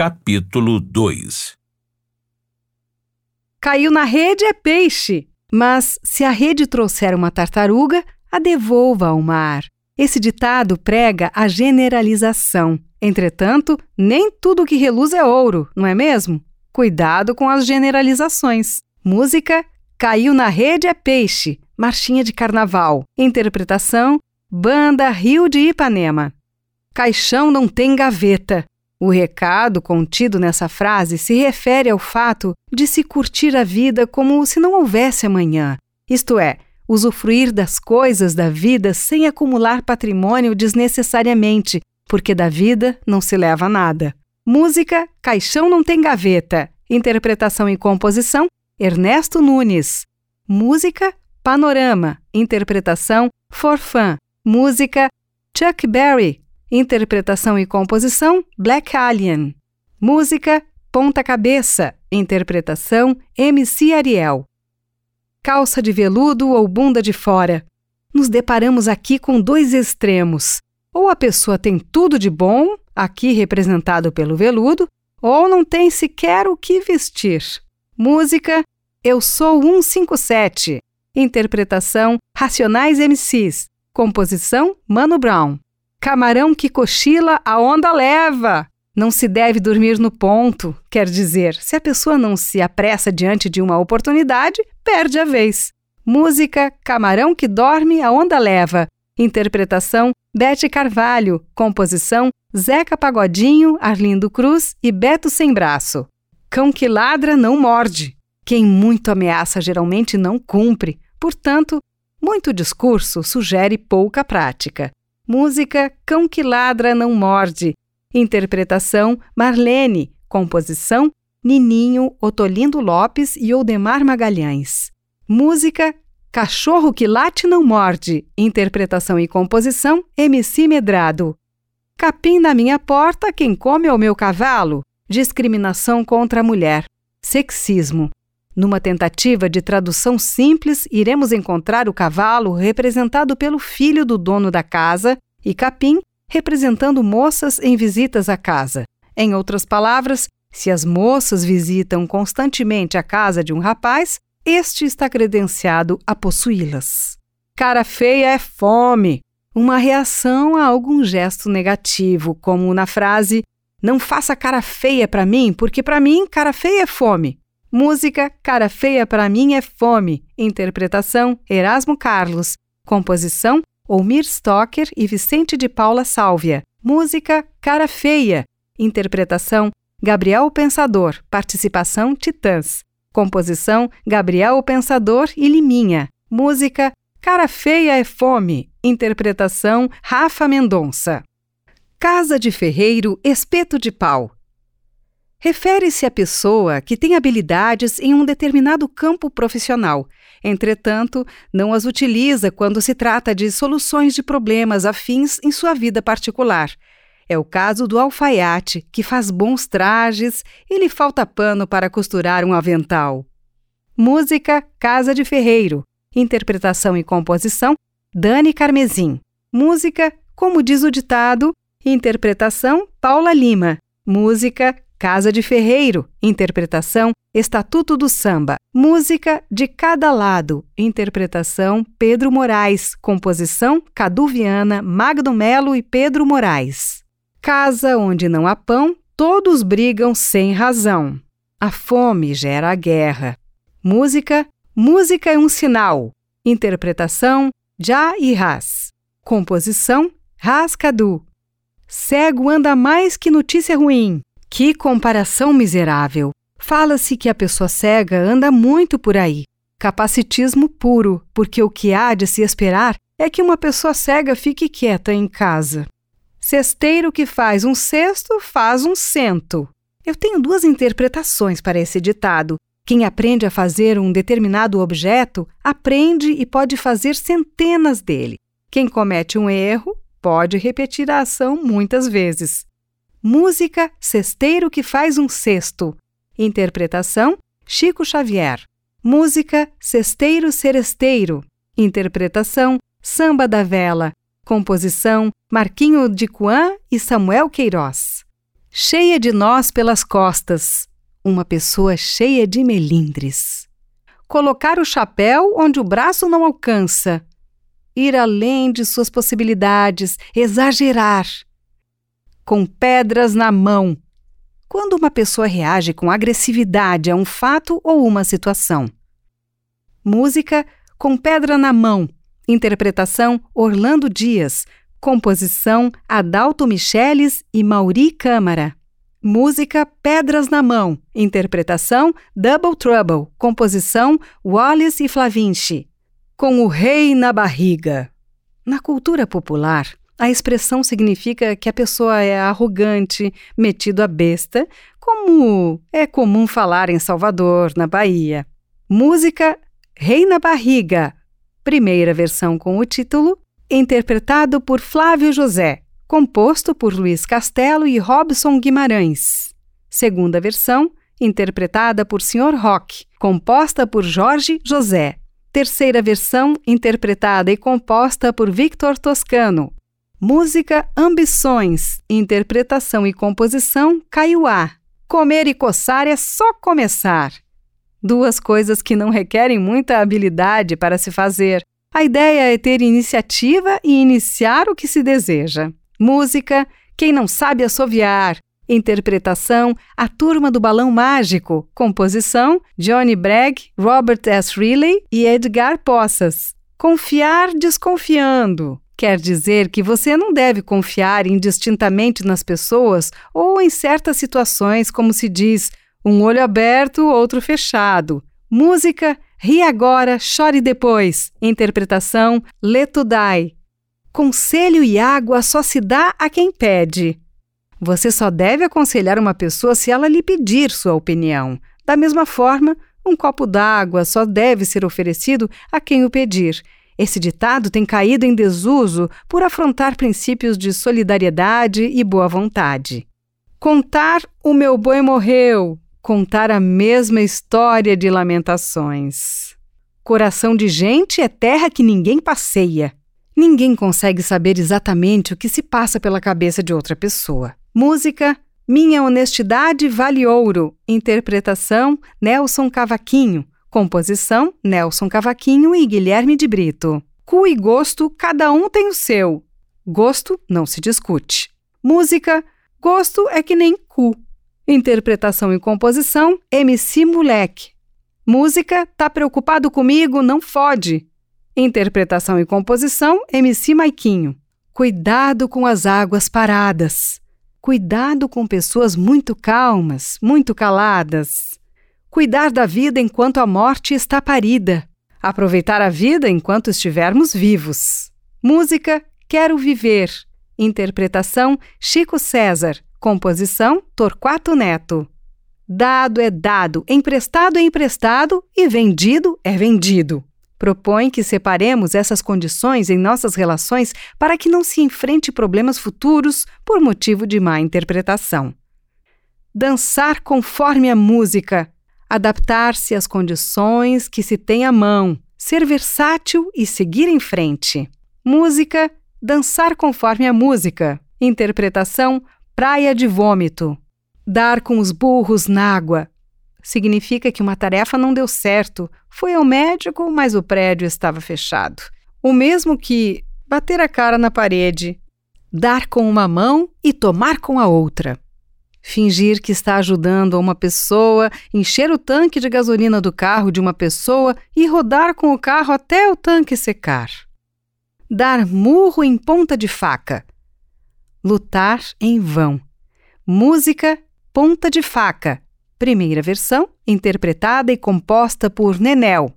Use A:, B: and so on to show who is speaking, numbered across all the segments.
A: capítulo 2
B: Caiu na rede é peixe, mas se a rede trouxer uma tartaruga, a devolva ao mar. Esse ditado prega a generalização. Entretanto, nem tudo que reluz é ouro, não é mesmo? Cuidado com as generalizações. Música Caiu na rede é peixe, marchinha de carnaval. Interpretação Banda Rio de Ipanema. Caixão não tem gaveta. O recado contido nessa frase se refere ao fato de se curtir a vida como se não houvesse amanhã, isto é, usufruir das coisas da vida sem acumular patrimônio desnecessariamente, porque da vida não se leva nada. Música Caixão não tem gaveta. Interpretação e composição Ernesto Nunes. Música Panorama. Interpretação Forfã. Música Chuck Berry. Interpretação e composição Black Alien. Música Ponta Cabeça. Interpretação MC Ariel. Calça de veludo ou bunda de fora. Nos deparamos aqui com dois extremos. Ou a pessoa tem tudo de bom, aqui representado pelo veludo, ou não tem sequer o que vestir. Música Eu Sou 157. Interpretação Racionais MCs. Composição Mano Brown. Camarão que cochila, a onda leva. Não se deve dormir no ponto, quer dizer, se a pessoa não se apressa diante de uma oportunidade, perde a vez. Música Camarão que dorme, a onda leva. Interpretação Bete Carvalho. Composição Zeca Pagodinho, Arlindo Cruz e Beto Sem Braço. Cão que ladra não morde. Quem muito ameaça geralmente não cumpre. Portanto, muito discurso sugere pouca prática. Música Cão que Ladra Não Morde. Interpretação Marlene. Composição Nininho, Otolindo Lopes e Oldemar Magalhães. Música Cachorro que Late Não Morde. Interpretação e composição MC Medrado. Capim na minha porta, quem come é o meu cavalo. Discriminação contra a mulher. Sexismo. Numa tentativa de tradução simples, iremos encontrar o cavalo representado pelo filho do dono da casa e capim representando moças em visitas à casa. Em outras palavras, se as moças visitam constantemente a casa de um rapaz, este está credenciado a possuí-las. Cara feia é fome, uma reação a algum gesto negativo, como na frase: Não faça cara feia para mim, porque para mim cara feia é fome. Música Cara Feia para mim é Fome. Interpretação Erasmo Carlos. Composição Olmir Stocker e Vicente de Paula Sálvia. Música Cara Feia. Interpretação Gabriel Pensador. Participação Titãs. Composição Gabriel Pensador e Liminha. Música Cara Feia é Fome. Interpretação Rafa Mendonça. Casa de Ferreiro, Espeto de Pau. Refere-se à pessoa que tem habilidades em um determinado campo profissional, entretanto, não as utiliza quando se trata de soluções de problemas afins em sua vida particular. É o caso do alfaiate, que faz bons trajes e lhe falta pano para costurar um avental. Música Casa de Ferreiro. Interpretação e composição Dani Carmezin. Música, como diz o ditado, interpretação Paula Lima. Música Casa de Ferreiro, interpretação Estatuto do Samba. Música de Cada Lado, interpretação Pedro Moraes, composição Cadu Viana, Magno Melo e Pedro Moraes. Casa onde não há pão, todos brigam sem razão. A fome gera a guerra. Música Música é um sinal. Interpretação Já e Ras. Composição Ras Cadu. Cego anda mais que notícia ruim. Que comparação miserável! Fala-se que a pessoa cega anda muito por aí. Capacitismo puro, porque o que há de se esperar é que uma pessoa cega fique quieta em casa. Cesteiro que faz um cesto faz um cento. Eu tenho duas interpretações para esse ditado. Quem aprende a fazer um determinado objeto aprende e pode fazer centenas dele. Quem comete um erro pode repetir a ação muitas vezes. Música Cesteiro que faz um cesto. Interpretação Chico Xavier. Música Cesteiro Seresteiro. Interpretação Samba da Vela. Composição Marquinho de Coan e Samuel Queiroz. cheia de nós pelas costas, uma pessoa cheia de melindres. Colocar o chapéu onde o braço não alcança, ir além de suas possibilidades, exagerar. Com pedras na mão. Quando uma pessoa reage com agressividade a um fato ou uma situação. Música com pedra na mão. Interpretação Orlando Dias. Composição Adalto Micheles e Mauri Câmara. Música Pedras na Mão. Interpretação Double Trouble. Composição Wallace e Flavinci. Com o rei na barriga. Na cultura popular, a expressão significa que a pessoa é arrogante, metido a besta, como é comum falar em Salvador, na Bahia. Música Rei na Barriga, primeira versão com o título, interpretado por Flávio José, composto por Luiz Castelo e Robson Guimarães. Segunda versão, interpretada por Sr. Rock, composta por Jorge José. Terceira versão, interpretada e composta por Victor Toscano. Música Ambições, interpretação e composição Caiuá. Comer e coçar é só começar. Duas coisas que não requerem muita habilidade para se fazer. A ideia é ter iniciativa e iniciar o que se deseja. Música, quem não sabe assoviar. Interpretação, A Turma do Balão Mágico. Composição, Johnny Bragg, Robert S. Riley e Edgar Poças. Confiar desconfiando. Quer dizer que você não deve confiar indistintamente nas pessoas ou em certas situações, como se diz, um olho aberto, outro fechado. Música Ri agora, chore depois. Interpretação Letudai. Conselho e água só se dá a quem pede. Você só deve aconselhar uma pessoa se ela lhe pedir sua opinião. Da mesma forma, um copo d'água só deve ser oferecido a quem o pedir. Esse ditado tem caído em desuso por afrontar princípios de solidariedade e boa vontade. Contar o meu boi morreu, contar a mesma história de lamentações. Coração de gente é terra que ninguém passeia. Ninguém consegue saber exatamente o que se passa pela cabeça de outra pessoa. Música Minha Honestidade Vale Ouro. Interpretação Nelson Cavaquinho. Composição Nelson Cavaquinho e Guilherme de Brito. Cu e gosto, cada um tem o seu. Gosto não se discute. Música Gosto é que nem cu. Interpretação e composição, MC Moleque. Música, tá preocupado comigo? Não fode. Interpretação e composição, MC Maiquinho. Cuidado com as águas paradas. Cuidado com pessoas muito calmas, muito caladas. Cuidar da vida enquanto a morte está parida. Aproveitar a vida enquanto estivermos vivos. Música, Quero Viver. Interpretação, Chico César. Composição Torquato Neto. Dado é dado, emprestado é emprestado e vendido é vendido. Propõe que separemos essas condições em nossas relações para que não se enfrente problemas futuros por motivo de má interpretação. Dançar conforme a música, adaptar-se às condições que se tem à mão, ser versátil e seguir em frente. Música, dançar conforme a música. Interpretação, praia de vômito. Dar com os burros na água. Significa que uma tarefa não deu certo. Foi ao médico, mas o prédio estava fechado. O mesmo que bater a cara na parede. Dar com uma mão e tomar com a outra. Fingir que está ajudando uma pessoa, encher o tanque de gasolina do carro de uma pessoa e rodar com o carro até o tanque secar. Dar murro em ponta de faca Lutar em Vão. Música Ponta de Faca. Primeira versão, interpretada e composta por Nenel.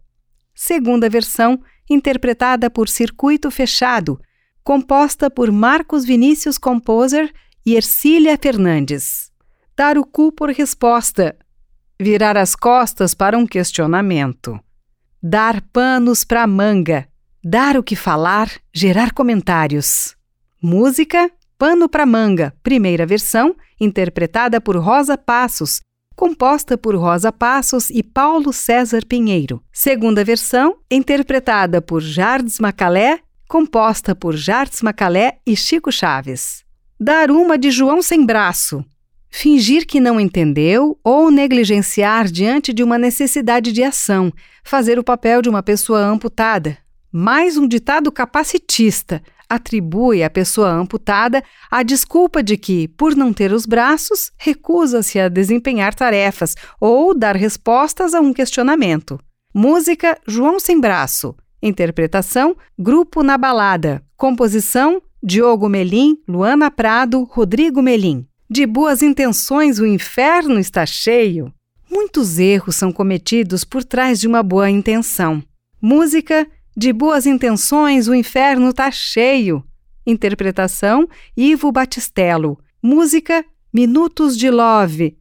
B: Segunda versão, interpretada por Circuito Fechado, composta por Marcos Vinícius Composer e Ercília Fernandes. Dar o cu por resposta. Virar as costas para um questionamento. Dar panos para manga. Dar o que falar, gerar comentários. Música Pano para Manga, primeira versão, interpretada por Rosa Passos, composta por Rosa Passos e Paulo César Pinheiro. Segunda versão, interpretada por Jardes Macalé, composta por Jardes Macalé e Chico Chaves. Dar uma de João Sem Braço. Fingir que não entendeu ou negligenciar diante de uma necessidade de ação, fazer o papel de uma pessoa amputada. Mais um ditado capacitista atribui à pessoa amputada a desculpa de que, por não ter os braços, recusa-se a desempenhar tarefas ou dar respostas a um questionamento. Música João Sem Braço. Interpretação Grupo na Balada. Composição Diogo Melim, Luana Prado, Rodrigo Melim. De boas intenções o inferno está cheio. Muitos erros são cometidos por trás de uma boa intenção. Música De boas intenções o inferno está cheio. Interpretação Ivo Batistello. Música Minutos de Love.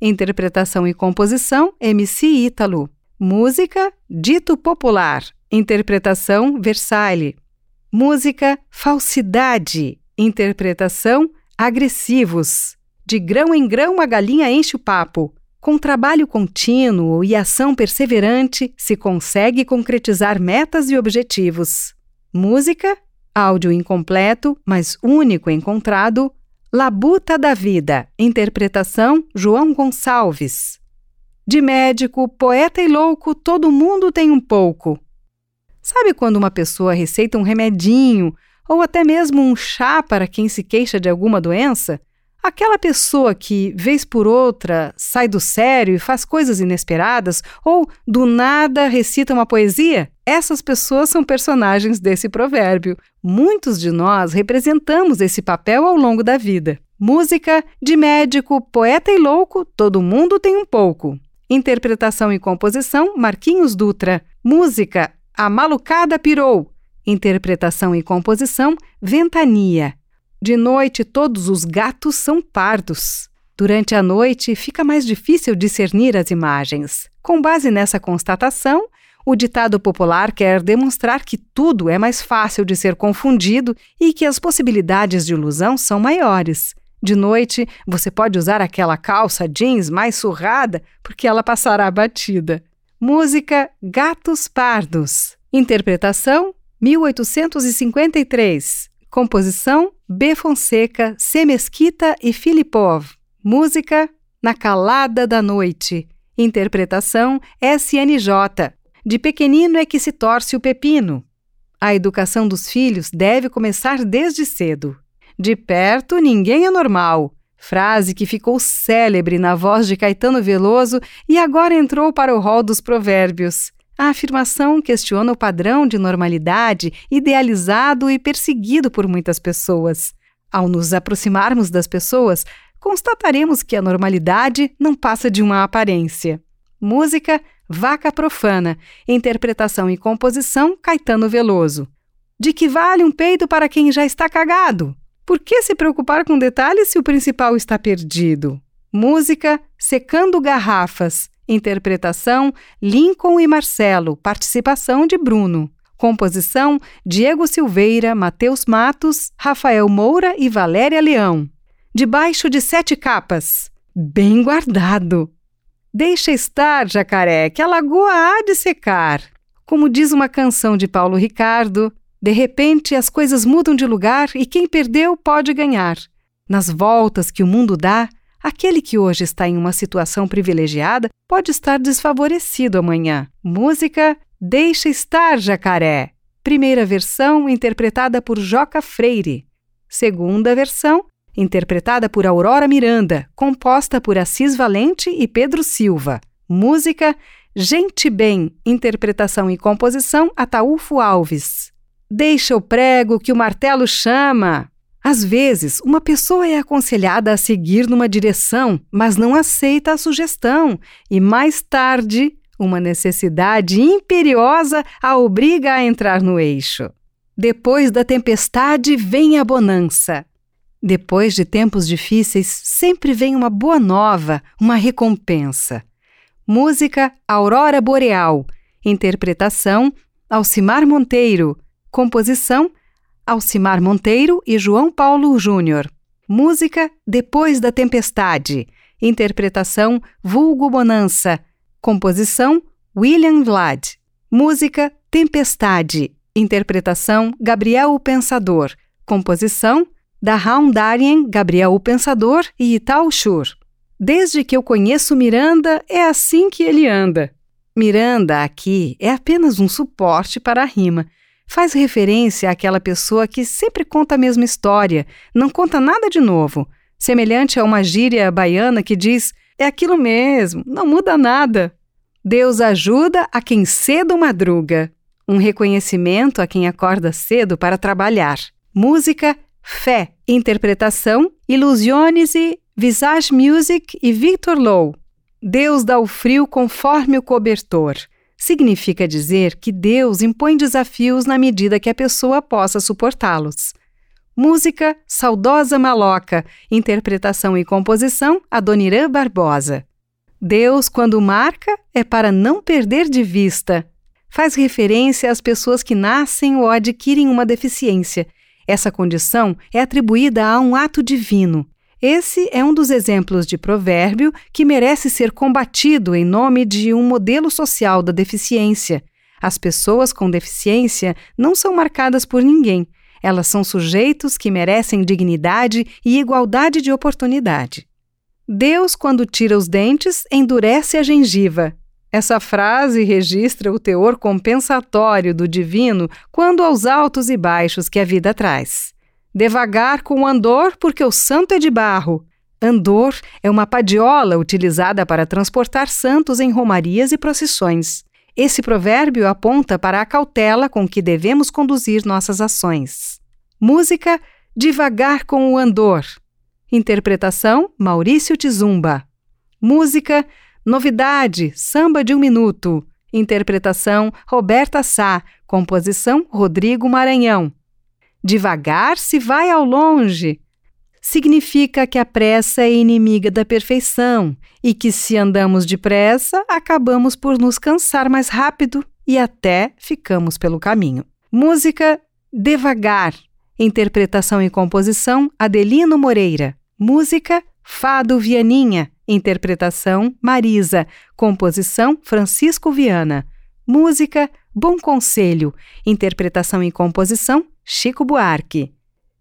B: Interpretação e composição MC Ítalo. Música Dito Popular. Interpretação Versailles. Música Falsidade. Interpretação Agressivos. De grão em grão a galinha enche o papo. Com trabalho contínuo e ação perseverante, se consegue concretizar metas e objetivos. Música, áudio incompleto, mas único encontrado. Labuta da Vida, interpretação João Gonçalves. De médico, poeta e louco, todo mundo tem um pouco. Sabe quando uma pessoa receita um remedinho ou até mesmo um chá para quem se queixa de alguma doença? Aquela pessoa que, vez por outra, sai do sério e faz coisas inesperadas ou, do nada, recita uma poesia? Essas pessoas são personagens desse provérbio. Muitos de nós representamos esse papel ao longo da vida. Música, de médico, poeta e louco, todo mundo tem um pouco. Interpretação e composição, Marquinhos Dutra. Música, A Malucada Pirou. Interpretação e composição, Ventania. De noite, todos os gatos são pardos. Durante a noite, fica mais difícil discernir as imagens. Com base nessa constatação, o ditado popular quer demonstrar que tudo é mais fácil de ser confundido e que as possibilidades de ilusão são maiores. De noite, você pode usar aquela calça jeans mais surrada porque ela passará batida. Música Gatos Pardos. Interpretação 1853. Composição B. Fonseca, C. Mesquita e Filipov. Música Na Calada da Noite. Interpretação SNJ. De pequenino é que se torce o pepino. A educação dos filhos deve começar desde cedo. De perto, ninguém é normal. Frase que ficou célebre na voz de Caetano Veloso e agora entrou para o rol dos provérbios. A afirmação questiona o padrão de normalidade idealizado e perseguido por muitas pessoas. Ao nos aproximarmos das pessoas, constataremos que a normalidade não passa de uma aparência. Música Vaca Profana, interpretação e composição Caetano Veloso. De que vale um peito para quem já está cagado? Por que se preocupar com detalhes se o principal está perdido? Música Secando Garrafas, Interpretação: Lincoln e Marcelo. Participação de Bruno. Composição: Diego Silveira, Matheus Matos, Rafael Moura e Valéria Leão. Debaixo de sete capas. Bem guardado. Deixa estar, jacaré, que a lagoa há de secar. Como diz uma canção de Paulo Ricardo, de repente as coisas mudam de lugar e quem perdeu pode ganhar. Nas voltas que o mundo dá, Aquele que hoje está em uma situação privilegiada pode estar desfavorecido amanhã. Música Deixa Estar Jacaré. Primeira versão interpretada por Joca Freire. Segunda versão interpretada por Aurora Miranda, composta por Assis Valente e Pedro Silva. Música Gente Bem, interpretação e composição Ataúfo Alves. Deixa o prego que o martelo chama. Às vezes, uma pessoa é aconselhada a seguir numa direção, mas não aceita a sugestão, e mais tarde, uma necessidade imperiosa a obriga a entrar no eixo. Depois da tempestade vem a bonança. Depois de tempos difíceis, sempre vem uma boa nova, uma recompensa. Música Aurora Boreal. Interpretação Alcimar Monteiro. Composição Alcimar Monteiro e João Paulo Júnior. Música Depois da Tempestade. Interpretação Vulgo Bonança. Composição William Vlad. Música Tempestade. Interpretação Gabriel o Pensador. Composição da Darien, Gabriel o Pensador e Ital Shur. Desde que eu conheço Miranda, é assim que ele anda. Miranda aqui é apenas um suporte para a rima. Faz referência àquela pessoa que sempre conta a mesma história, não conta nada de novo, semelhante a uma gíria baiana que diz: é aquilo mesmo, não muda nada. Deus ajuda a quem cedo madruga. Um reconhecimento a quem acorda cedo para trabalhar. Música, fé, interpretação, Illusiones e Visage Music e Victor Lowe. Deus dá o frio conforme o cobertor. Significa dizer que Deus impõe desafios na medida que a pessoa possa suportá-los. Música Saudosa Maloca, interpretação e composição Adoniran Barbosa. Deus, quando marca, é para não perder de vista. Faz referência às pessoas que nascem ou adquirem uma deficiência. Essa condição é atribuída a um ato divino. Esse é um dos exemplos de provérbio que merece ser combatido em nome de um modelo social da deficiência. As pessoas com deficiência não são marcadas por ninguém. Elas são sujeitos que merecem dignidade e igualdade de oportunidade. Deus, quando tira os dentes, endurece a gengiva. Essa frase registra o teor compensatório do divino quando aos altos e baixos que a vida traz. Devagar com o andor, porque o santo é de barro. Andor é uma padiola utilizada para transportar santos em romarias e procissões. Esse provérbio aponta para a cautela com que devemos conduzir nossas ações. Música Devagar com o Andor. Interpretação Maurício Tizumba. Música Novidade Samba de um Minuto. Interpretação Roberta Sá. Composição Rodrigo Maranhão. Devagar se vai ao longe. Significa que a pressa é inimiga da perfeição e que, se andamos depressa, acabamos por nos cansar mais rápido e até ficamos pelo caminho. Música Devagar. Interpretação e composição Adelino Moreira. Música Fado Vianinha. Interpretação Marisa. Composição Francisco Viana. Música Bom Conselho. Interpretação e composição Chico Buarque.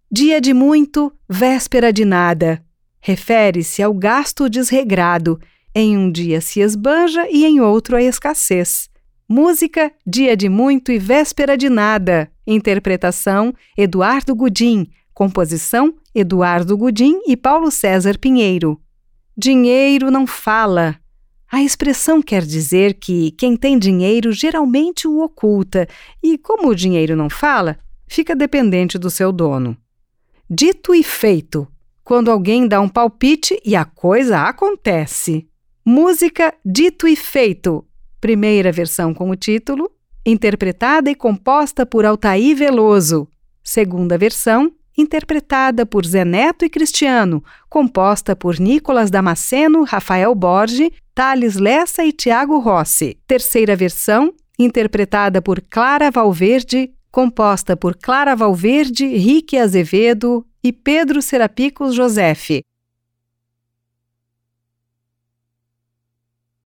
B: Dia de muito, véspera de nada. Refere-se ao gasto desregrado. Em um dia se esbanja e em outro a escassez. Música Dia de muito e véspera de nada. Interpretação Eduardo Gudim. Composição Eduardo Gudim e Paulo César Pinheiro. Dinheiro não fala. A expressão quer dizer que quem tem dinheiro geralmente o oculta, e como o dinheiro não fala, fica dependente do seu dono. Dito e feito, quando alguém dá um palpite e a coisa acontece. Música Dito e Feito, primeira versão com o título, interpretada e composta por Altair Veloso. Segunda versão, interpretada por Zé Neto e Cristiano, composta por Nicolas Damasceno, Rafael Borges, Thales Lessa e Tiago Rossi. Terceira versão, interpretada por Clara Valverde, composta por Clara Valverde, Rique Azevedo e Pedro Serapicos Josefe.